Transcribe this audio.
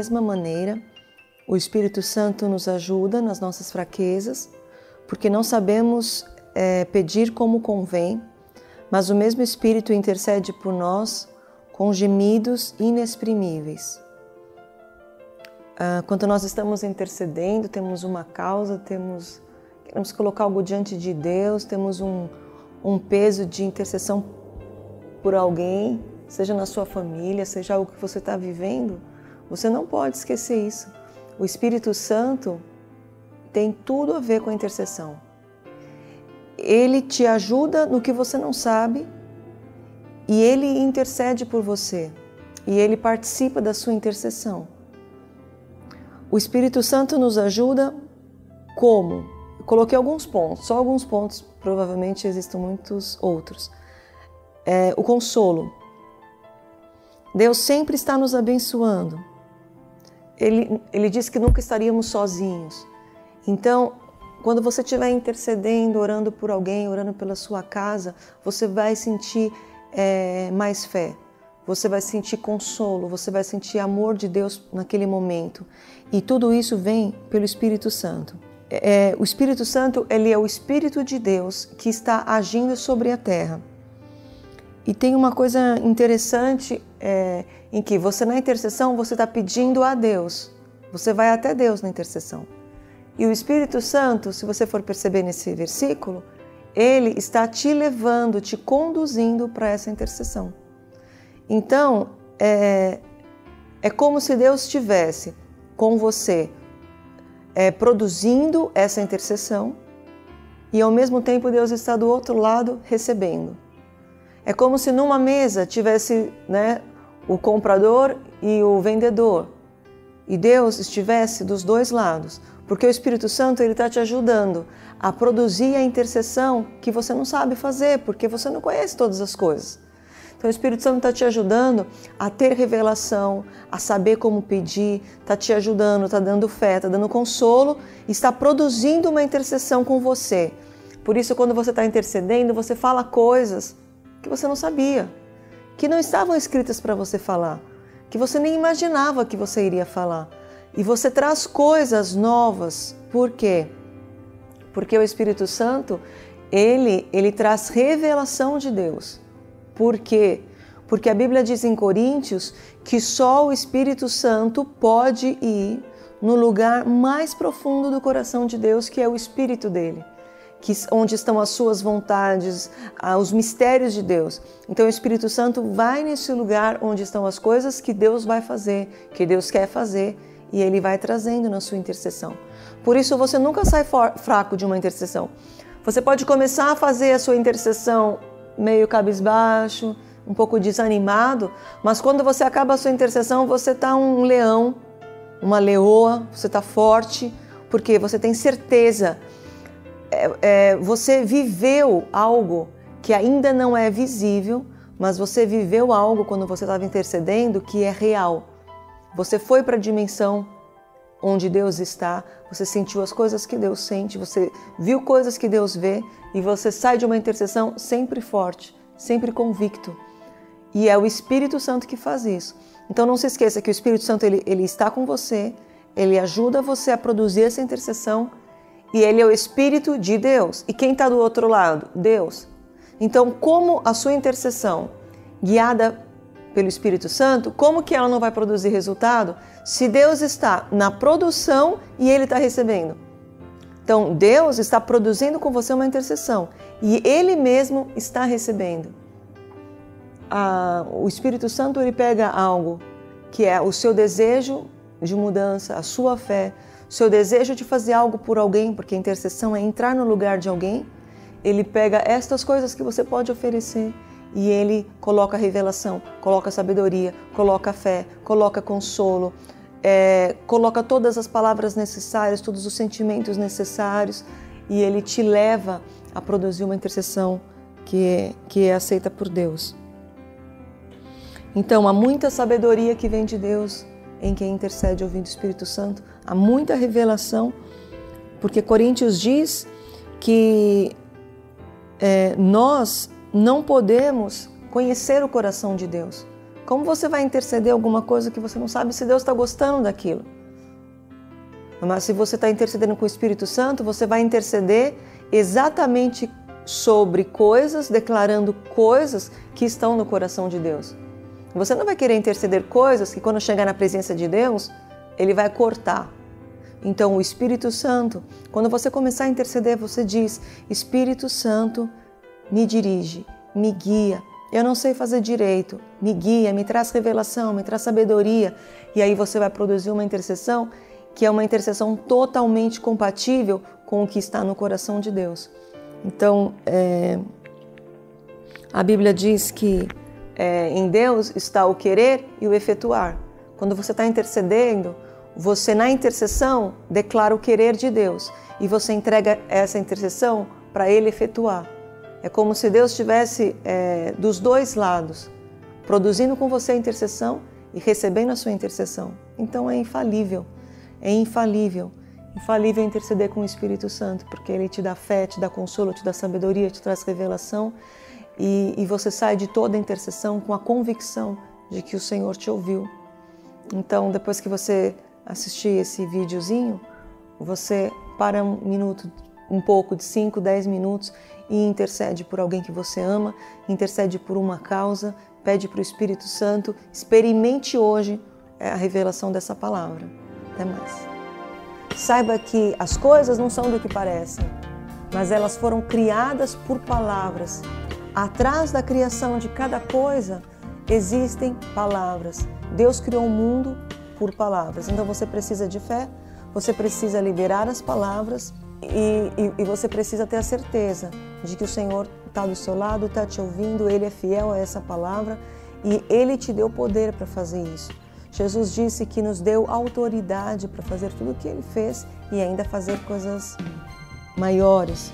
mesma maneira, o Espírito Santo nos ajuda nas nossas fraquezas, porque não sabemos é, pedir como convém, mas o mesmo Espírito intercede por nós com gemidos inexprimíveis. Ah, quando nós estamos intercedendo, temos uma causa, temos queremos colocar algo diante de Deus, temos um, um peso de intercessão por alguém, seja na sua família, seja algo que você está vivendo, você não pode esquecer isso. O Espírito Santo tem tudo a ver com a intercessão. Ele te ajuda no que você não sabe e ele intercede por você e ele participa da sua intercessão. O Espírito Santo nos ajuda como? Coloquei alguns pontos, só alguns pontos, provavelmente existem muitos outros. É, o consolo. Deus sempre está nos abençoando. Ele, ele disse que nunca estaríamos sozinhos. Então, quando você estiver intercedendo, orando por alguém, orando pela sua casa, você vai sentir é, mais fé, você vai sentir consolo, você vai sentir amor de Deus naquele momento. E tudo isso vem pelo Espírito Santo. É, o Espírito Santo ele é o Espírito de Deus que está agindo sobre a terra. E tem uma coisa interessante é, em que você na intercessão você está pedindo a Deus, você vai até Deus na intercessão. E o Espírito Santo, se você for perceber nesse versículo, ele está te levando, te conduzindo para essa intercessão. Então, é, é como se Deus estivesse com você é, produzindo essa intercessão e ao mesmo tempo Deus está do outro lado recebendo. É como se numa mesa tivesse né, o comprador e o vendedor e Deus estivesse dos dois lados, porque o Espírito Santo ele está te ajudando a produzir a intercessão que você não sabe fazer, porque você não conhece todas as coisas. Então o Espírito Santo está te ajudando a ter revelação, a saber como pedir, está te ajudando, está dando fé, está dando consolo, está produzindo uma intercessão com você. Por isso, quando você está intercedendo, você fala coisas que você não sabia, que não estavam escritas para você falar, que você nem imaginava que você iria falar. E você traz coisas novas. Por quê? Porque o Espírito Santo, ele, ele traz revelação de Deus. Por quê? Porque a Bíblia diz em Coríntios que só o Espírito Santo pode ir no lugar mais profundo do coração de Deus, que é o Espírito dele, que, onde estão as suas vontades, os mistérios de Deus. Então o Espírito Santo vai nesse lugar onde estão as coisas que Deus vai fazer, que Deus quer fazer, e ele vai trazendo na sua intercessão. Por isso você nunca sai fraco de uma intercessão. Você pode começar a fazer a sua intercessão meio cabisbaixo, um pouco desanimado, mas quando você acaba a sua intercessão, você está um leão, uma leoa, você está forte, porque você tem certeza, é, é, você viveu algo que ainda não é visível, mas você viveu algo quando você estava intercedendo que é real. Você foi para a dimensão onde Deus está, você sentiu as coisas que Deus sente, você viu coisas que Deus vê e você sai de uma intercessão sempre forte, sempre convicto. E é o Espírito Santo que faz isso. Então não se esqueça que o Espírito Santo ele, ele está com você, ele ajuda você a produzir essa intercessão e ele é o Espírito de Deus. E quem está do outro lado? Deus. Então, como a sua intercessão, guiada pelo Espírito Santo, como que ela não vai produzir resultado se Deus está na produção e ele está recebendo? Então, Deus está produzindo com você uma intercessão e ele mesmo está recebendo. O Espírito Santo ele pega algo que é o seu desejo de mudança, a sua fé, seu desejo de fazer algo por alguém, porque a intercessão é entrar no lugar de alguém. Ele pega estas coisas que você pode oferecer e ele coloca revelação, coloca sabedoria, coloca fé, coloca consolo, é, coloca todas as palavras necessárias, todos os sentimentos necessários e ele te leva a produzir uma intercessão que é, que é aceita por Deus. Então, há muita sabedoria que vem de Deus em quem intercede ouvindo o Espírito Santo, há muita revelação, porque Coríntios diz que é, nós não podemos conhecer o coração de Deus. Como você vai interceder alguma coisa que você não sabe se Deus está gostando daquilo? Mas se você está intercedendo com o Espírito Santo, você vai interceder exatamente sobre coisas, declarando coisas que estão no coração de Deus. Você não vai querer interceder coisas que, quando chegar na presença de Deus, ele vai cortar. Então, o Espírito Santo, quando você começar a interceder, você diz: Espírito Santo, me dirige, me guia. Eu não sei fazer direito, me guia, me traz revelação, me traz sabedoria. E aí você vai produzir uma intercessão que é uma intercessão totalmente compatível com o que está no coração de Deus. Então, é, a Bíblia diz que é, em Deus está o querer e o efetuar. Quando você está intercedendo, você na intercessão declara o querer de Deus e você entrega essa intercessão para Ele efetuar. É como se Deus estivesse é, dos dois lados, produzindo com você a intercessão e recebendo a sua intercessão. Então é infalível, é infalível. Infalível interceder com o Espírito Santo, porque ele te dá fé, te dá consolo, te dá sabedoria, te traz revelação e, e você sai de toda a intercessão com a convicção de que o Senhor te ouviu. Então, depois que você assistir esse videozinho, você para um minuto, um pouco de 5, 10 minutos e intercede por alguém que você ama, intercede por uma causa, pede para o Espírito Santo, experimente hoje a revelação dessa palavra. Até mais. Saiba que as coisas não são do que parecem, mas elas foram criadas por palavras. Atrás da criação de cada coisa existem palavras. Deus criou o mundo por palavras. Então você precisa de fé, você precisa liberar as palavras e, e, e você precisa ter a certeza de que o Senhor está do seu lado, está te ouvindo, Ele é fiel a essa palavra e Ele te deu poder para fazer isso. Jesus disse que nos deu autoridade para fazer tudo o que Ele fez e ainda fazer coisas maiores.